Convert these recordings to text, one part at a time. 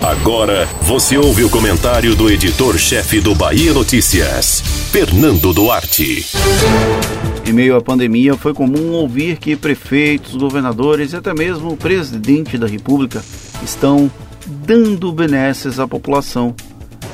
Agora você ouve o comentário do editor-chefe do Bahia Notícias, Fernando Duarte. Em meio à pandemia, foi comum ouvir que prefeitos, governadores e até mesmo o presidente da República estão dando benesses à população.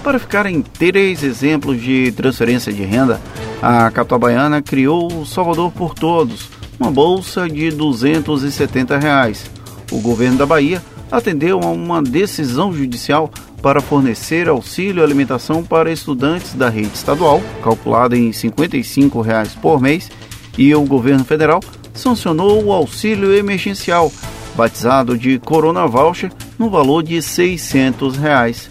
Para ficar em três exemplos de transferência de renda, a capital baiana criou o Salvador por Todos, uma bolsa de 270 reais. O governo da Bahia atendeu a uma decisão judicial para fornecer auxílio alimentação para estudantes da rede estadual, calculada em 55 reais por mês, e o governo federal sancionou o auxílio emergencial, batizado de Corona Voucher, no valor de 600 reais.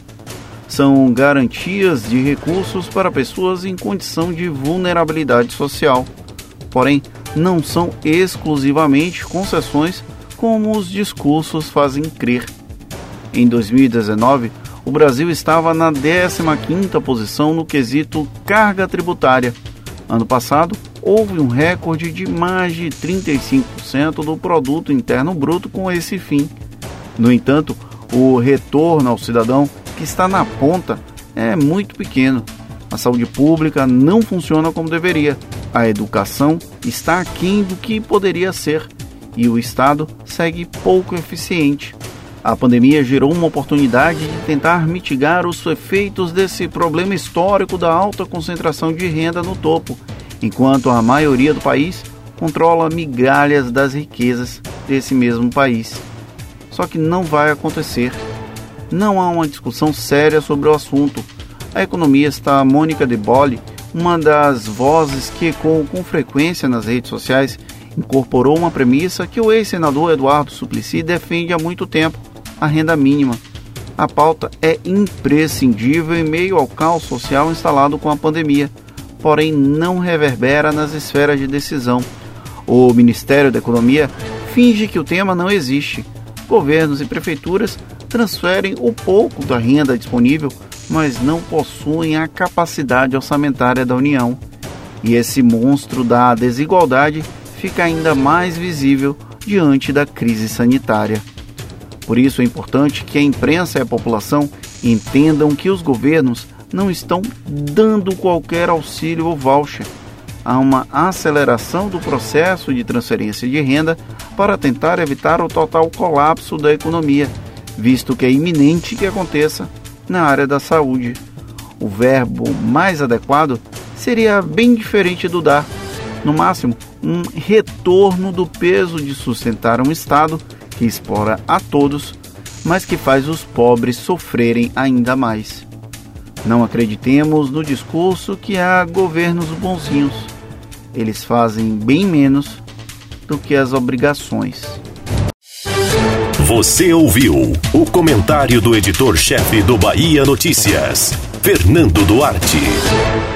São garantias de recursos para pessoas em condição de vulnerabilidade social. Porém, não são exclusivamente concessões como os discursos fazem crer. Em 2019, o Brasil estava na 15ª posição no quesito carga tributária. Ano passado, houve um recorde de mais de 35% do produto interno bruto com esse fim. No entanto, o retorno ao cidadão que está na ponta é muito pequeno. A saúde pública não funciona como deveria. A educação está aquém do que poderia ser e o Estado segue pouco eficiente. A pandemia gerou uma oportunidade de tentar mitigar os efeitos desse problema histórico da alta concentração de renda no topo, enquanto a maioria do país controla migalhas das riquezas desse mesmo país. Só que não vai acontecer. Não há uma discussão séria sobre o assunto. A economista Mônica De Bolle, uma das vozes que ecoam com frequência nas redes sociais, incorporou uma premissa que o ex-senador Eduardo Suplicy defende há muito tempo: a renda mínima. A pauta é imprescindível em meio ao caos social instalado com a pandemia, porém não reverbera nas esferas de decisão. O Ministério da Economia finge que o tema não existe. Governos e prefeituras transferem o pouco da renda disponível, mas não possuem a capacidade orçamentária da União. E esse monstro da desigualdade fica ainda mais visível diante da crise sanitária. Por isso é importante que a imprensa e a população entendam que os governos não estão dando qualquer auxílio ou voucher. Há uma aceleração do processo de transferência de renda para tentar evitar o total colapso da economia, visto que é iminente que aconteça na área da saúde. O verbo mais adequado seria bem diferente do dar, no máximo, um retorno do peso de sustentar um Estado que explora a todos, mas que faz os pobres sofrerem ainda mais. Não acreditemos no discurso que há governos bonzinhos. Eles fazem bem menos do que as obrigações. Você ouviu o comentário do editor-chefe do Bahia Notícias, Fernando Duarte.